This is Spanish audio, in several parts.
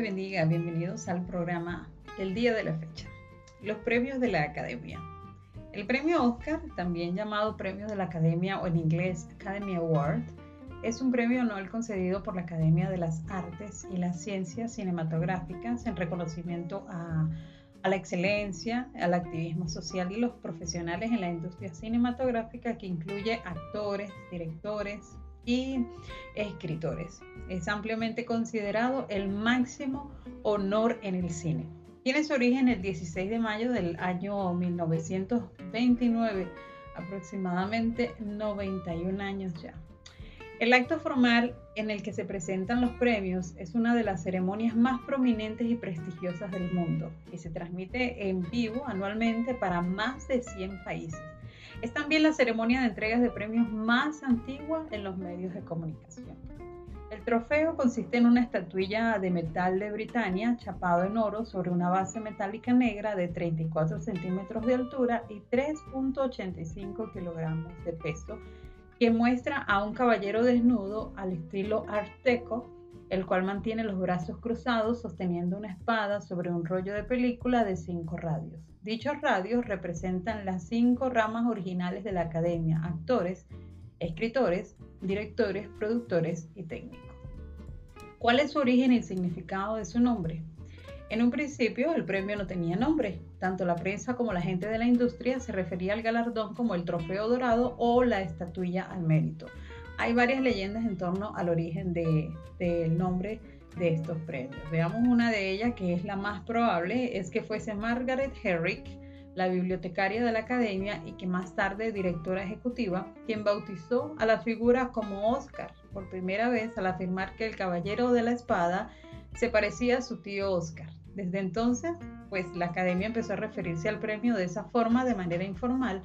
Bendiga. Bienvenidos al programa El día de la fecha. Los premios de la Academia. El premio Oscar, también llamado Premio de la Academia o en inglés Academy Award, es un premio anual concedido por la Academia de las Artes y las Ciencias Cinematográficas en reconocimiento a, a la excelencia, al activismo social y los profesionales en la industria cinematográfica que incluye actores, directores, y escritores. Es ampliamente considerado el máximo honor en el cine. Tiene su origen el 16 de mayo del año 1929, aproximadamente 91 años ya. El acto formal en el que se presentan los premios es una de las ceremonias más prominentes y prestigiosas del mundo y se transmite en vivo anualmente para más de 100 países. Es también la ceremonia de entregas de premios más antigua en los medios de comunicación. El trofeo consiste en una estatuilla de metal de Britania chapado en oro sobre una base metálica negra de 34 centímetros de altura y 3.85 kilogramos de peso, que muestra a un caballero desnudo al estilo Art Deco, el cual mantiene los brazos cruzados sosteniendo una espada sobre un rollo de película de cinco radios. Dichos radios representan las cinco ramas originales de la academia, actores, escritores, directores, productores y técnicos. ¿Cuál es su origen y significado de su nombre? En un principio el premio no tenía nombre. Tanto la prensa como la gente de la industria se refería al galardón como el trofeo dorado o la estatuilla al mérito. Hay varias leyendas en torno al origen del nombre de estos premios. Veamos una de ellas que es la más probable, es que fuese Margaret Herrick, la bibliotecaria de la academia y que más tarde directora ejecutiva, quien bautizó a la figura como Oscar por primera vez al afirmar que el caballero de la espada se parecía a su tío Oscar. Desde entonces, pues la academia empezó a referirse al premio de esa forma de manera informal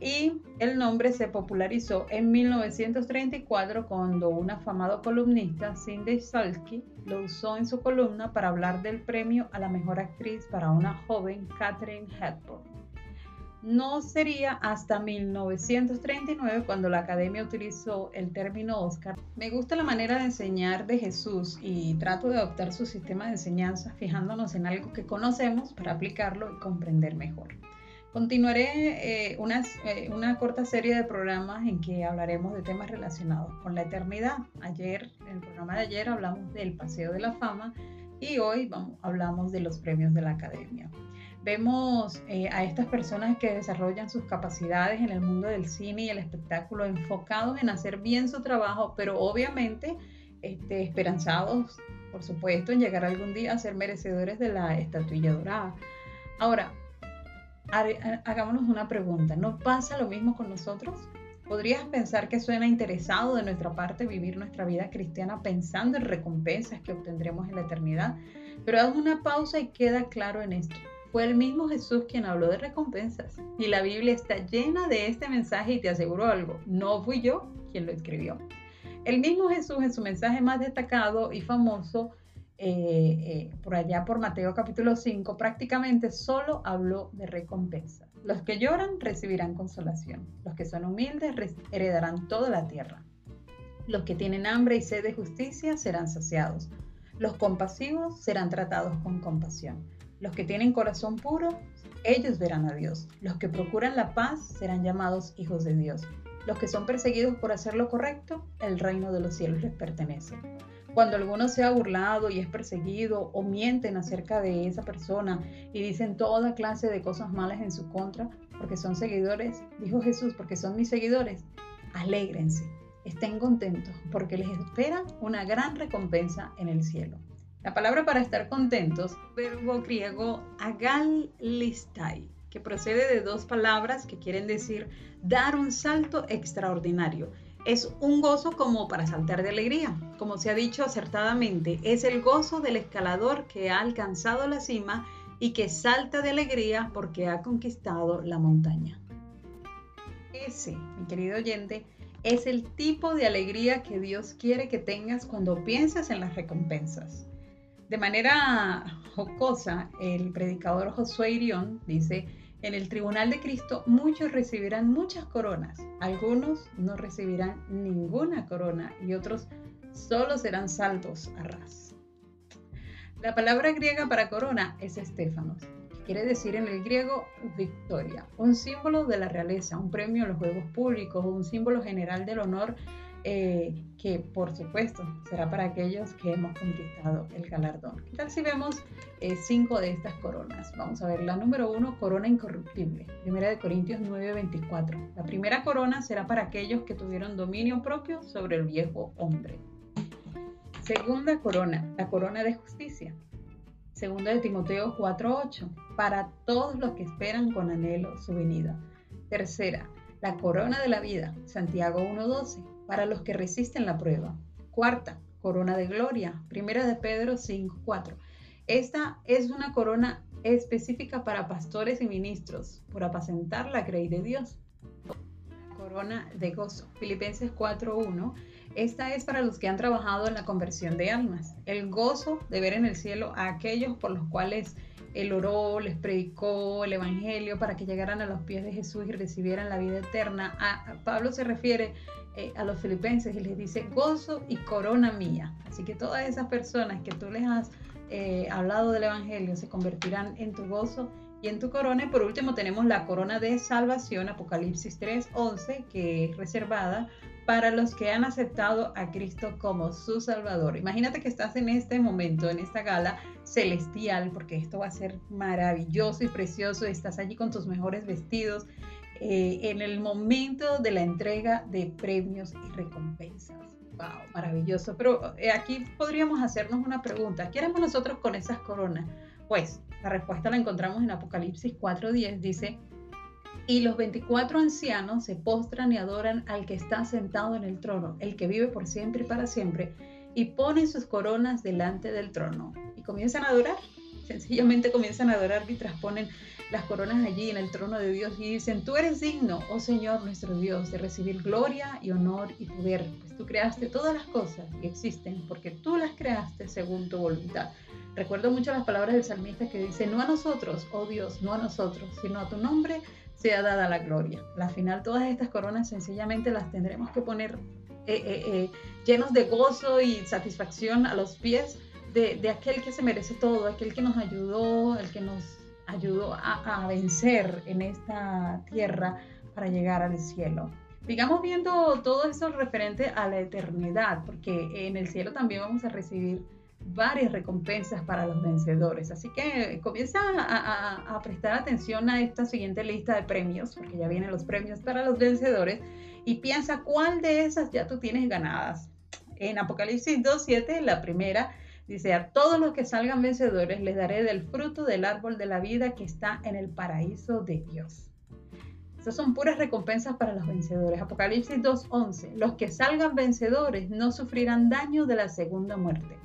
y el nombre se popularizó en 1934 cuando un afamado columnista, Cindy Salky, lo usó en su columna para hablar del premio a la mejor actriz para una joven Catherine Hepburn. No sería hasta 1939 cuando la academia utilizó el término Oscar. Me gusta la manera de enseñar de Jesús y trato de adoptar su sistema de enseñanza fijándonos en algo que conocemos para aplicarlo y comprender mejor. Continuaré eh, eh, una, corta serie de programas en que hablaremos de temas relacionados con la eternidad. Ayer, en el programa de ayer, hablamos del Paseo de la Fama y hoy vamos, hablamos de los premios de la Academia. Vemos eh, a estas personas que desarrollan sus capacidades en el mundo del cine y el espectáculo enfocados en hacer bien su trabajo, pero obviamente este, esperanzados, por supuesto, en llegar algún día a ser merecedores de la estatuilla dorada. Ahora, hagámonos una pregunta. ¿No pasa lo mismo con nosotros? ¿Podrías pensar que suena interesado de nuestra parte vivir nuestra vida cristiana pensando en recompensas que obtendremos en la eternidad? Pero haz una pausa y queda claro en esto. Fue el mismo Jesús quien habló de recompensas. Y la Biblia está llena de este mensaje y te aseguro algo, no fui yo quien lo escribió. El mismo Jesús en su mensaje más destacado y famoso eh, eh, por allá por Mateo capítulo 5, prácticamente solo habló de recompensa. Los que lloran recibirán consolación, los que son humildes heredarán toda la tierra. Los que tienen hambre y sed de justicia serán saciados. Los compasivos serán tratados con compasión. Los que tienen corazón puro, ellos verán a Dios. Los que procuran la paz serán llamados hijos de Dios. Los que son perseguidos por hacer lo correcto, el reino de los cielos les pertenece. Cuando alguno se ha burlado y es perseguido o mienten acerca de esa persona y dicen toda clase de cosas malas en su contra, porque son seguidores, dijo Jesús, porque son mis seguidores, alégrense, estén contentos, porque les espera una gran recompensa en el cielo. La palabra para estar contentos, verbo griego agalistai, que procede de dos palabras que quieren decir dar un salto extraordinario es un gozo como para saltar de alegría. Como se ha dicho acertadamente, es el gozo del escalador que ha alcanzado la cima y que salta de alegría porque ha conquistado la montaña. Ese, mi querido oyente, es el tipo de alegría que Dios quiere que tengas cuando piensas en las recompensas. De manera jocosa, el predicador Josué Irión dice, en el tribunal de Cristo muchos recibirán muchas coronas, algunos no recibirán ninguna corona y otros solo serán saltos a ras. La palabra griega para corona es estéfanos, que quiere decir en el griego victoria, un símbolo de la realeza, un premio en los juegos públicos, un símbolo general del honor eh, que por supuesto será para aquellos que hemos conquistado el galardón. ¿Qué tal si vemos eh, cinco de estas coronas? Vamos a ver la número uno, corona incorruptible, primera de Corintios 9:24. La primera corona será para aquellos que tuvieron dominio propio sobre el viejo hombre. Segunda corona, la corona de justicia. Segunda de Timoteo 4:8, para todos los que esperan con anhelo su venida. Tercera, la corona de la vida, Santiago 1:12 para los que resisten la prueba. Cuarta, corona de gloria, primera de Pedro 5.4. Esta es una corona específica para pastores y ministros por apacentar la grey de Dios. Corona de gozo, Filipenses 4.1. Esta es para los que han trabajado en la conversión de almas. El gozo de ver en el cielo a aquellos por los cuales él oró, les predicó el Evangelio para que llegaran a los pies de Jesús y recibieran la vida eterna. Pablo se refiere eh, a los filipenses y les dice gozo y corona mía. Así que todas esas personas que tú les has eh, hablado del Evangelio se convertirán en tu gozo y en tu corona. Y por último tenemos la corona de salvación, Apocalipsis 3:11, que es reservada para los que han aceptado a Cristo como su Salvador. Imagínate que estás en este momento, en esta gala celestial, porque esto va a ser maravilloso y precioso. Estás allí con tus mejores vestidos, eh, en el momento de la entrega de premios y recompensas. ¡Wow! Maravilloso. Pero eh, aquí podríamos hacernos una pregunta. ¿Qué haremos nosotros con esas coronas? Pues la respuesta la encontramos en Apocalipsis 4.10. Dice, y los 24 ancianos se postran y adoran al que está sentado en el trono, el que vive por siempre y para siempre, y ponen sus coronas delante del trono. Y comienzan a adorar. Sencillamente comienzan a adorar mientras ponen las coronas allí en el trono de Dios y dicen, tú eres digno, oh Señor nuestro Dios, de recibir gloria y honor y poder, pues tú creaste todas las cosas que existen porque tú las creaste según tu voluntad. Recuerdo mucho las palabras del salmista que dice, no a nosotros, oh Dios, no a nosotros, sino a tu nombre sea dada la gloria. Al final todas estas coronas sencillamente las tendremos que poner eh, eh, eh, llenos de gozo y satisfacción a los pies de, aquel que se merece todo, aquel que nos ayudó, el que nos ayudó a, vencer en esta tierra para llegar al cielo. Digamos viendo todo eso referente a la eternidad, porque en el cielo también vamos a recibir varias recompensas para los vencedores. Así que comienza a, a, prestar atención a esta siguiente lista de premios, porque ya vienen los premios para los vencedores, y piensa cuál de esas ya tú tienes ganadas. En Apocalipsis 2.7, la primera Dice, a todos los que salgan vencedores les daré del fruto del árbol de la vida que está en el paraíso de Dios. Esas son puras recompensas para los vencedores. Apocalipsis 2.11. Los que salgan vencedores no sufrirán daño de la segunda muerte.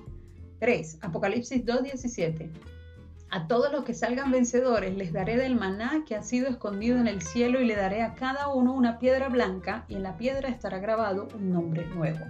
3. Apocalipsis 2.17. A todos los que salgan vencedores les daré del maná que ha sido escondido en el cielo y le daré a cada uno una piedra blanca y en la piedra estará grabado un nombre nuevo.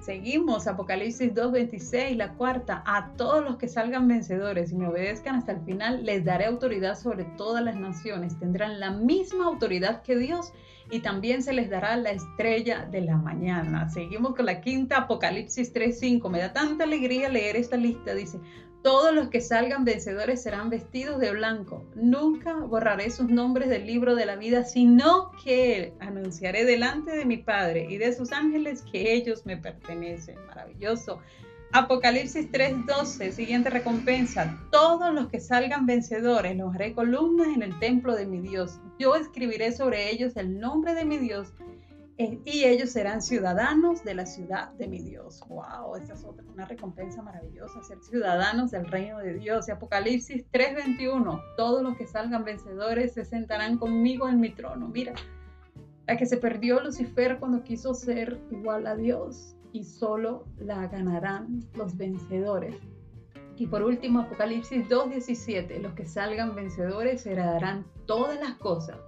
Seguimos, Apocalipsis 2.26, la cuarta, a todos los que salgan vencedores y me obedezcan hasta el final, les daré autoridad sobre todas las naciones, tendrán la misma autoridad que Dios y también se les dará la estrella de la mañana. Seguimos con la quinta, Apocalipsis 3.5, me da tanta alegría leer esta lista, dice, todos los que salgan vencedores serán vestidos de blanco. Nunca borraré sus nombres del libro de la vida, sino que anunciaré delante de mi Padre y de sus ángeles que ellos me pertenecen. Maravilloso. Apocalipsis 3:12, siguiente recompensa. Todos los que salgan vencedores los haré columnas en el templo de mi Dios. Yo escribiré sobre ellos el nombre de mi Dios eh, y ellos serán ciudadanos de la ciudad de mi Dios. ¡Wow! Esa es otra, una recompensa maravillosa, ser ciudadanos del reino de Dios. Y Apocalipsis 3:21, todos los que salgan vencedores se sentarán conmigo en mi trono. Mira, la que se perdió Lucifer cuando quiso ser igual a Dios y solo la ganarán los vencedores. Y por último, Apocalipsis 2:17, los que salgan vencedores heredarán todas las cosas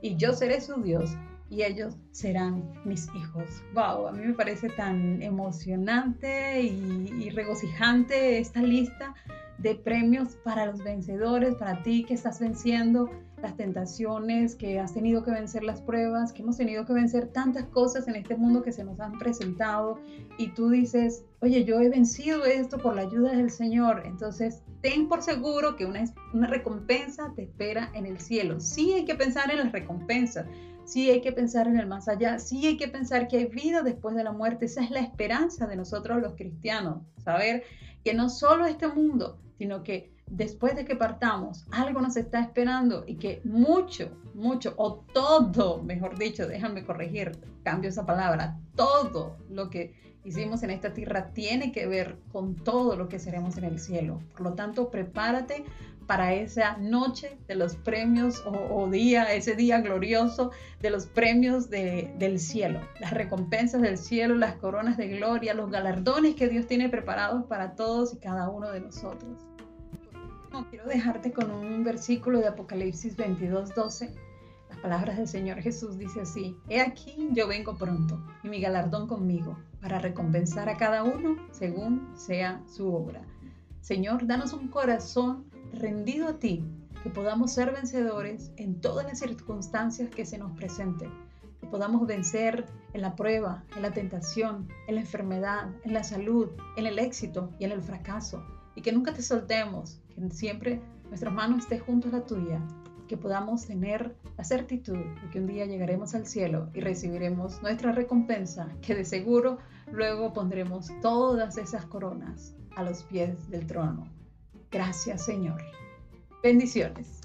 y yo seré su Dios y ellos serán mis hijos. Wow, a mí me parece tan emocionante y, regocijante esta lista de premios para los vencedores, para ti que estás venciendo las tentaciones, que has tenido que vencer las pruebas, que hemos tenido que vencer tantas cosas en este mundo que se nos han presentado y tú dices, oye, yo he vencido esto por la ayuda del Señor, entonces ten por seguro que una, una recompensa te espera en el cielo. Sí hay que pensar en las recompensas, sí hay que pensar en el más allá, sí hay que pensar que hay vida después de la muerte, esa es la esperanza de nosotros los cristianos, saber que no solo este mundo, sino que después de que partamos, algo nos está esperando y que mucho, mucho, o todo, mejor dicho, déjame corregir, cambio esa palabra, todo lo que hicimos en esta tierra tiene que ver con todo lo que seremos en el cielo. Por lo tanto, prepárate para esa noche de los premios o, día, ese día glorioso de los premios del cielo, las recompensas del cielo, las coronas de gloria, los galardones que Dios tiene preparados para todos y cada uno de nosotros quiero dejarte con un versículo de Apocalipsis 22, 12. Las palabras del Señor Jesús dice así, He aquí yo vengo pronto y mi galardón conmigo para recompensar a cada uno según sea su obra. Señor, danos un corazón rendido a ti, que podamos ser vencedores en todas las circunstancias que se nos presenten, que podamos vencer en la prueba, en la tentación, en la enfermedad, en la salud, en el éxito y en el fracaso, y que nunca te soltemos, siempre nuestras manos esté junto a la tuya, que podamos tener la certitud de que un día llegaremos al cielo y recibiremos nuestra recompensa, que de seguro luego pondremos todas esas coronas a los pies del trono. Gracias Señor. Bendiciones.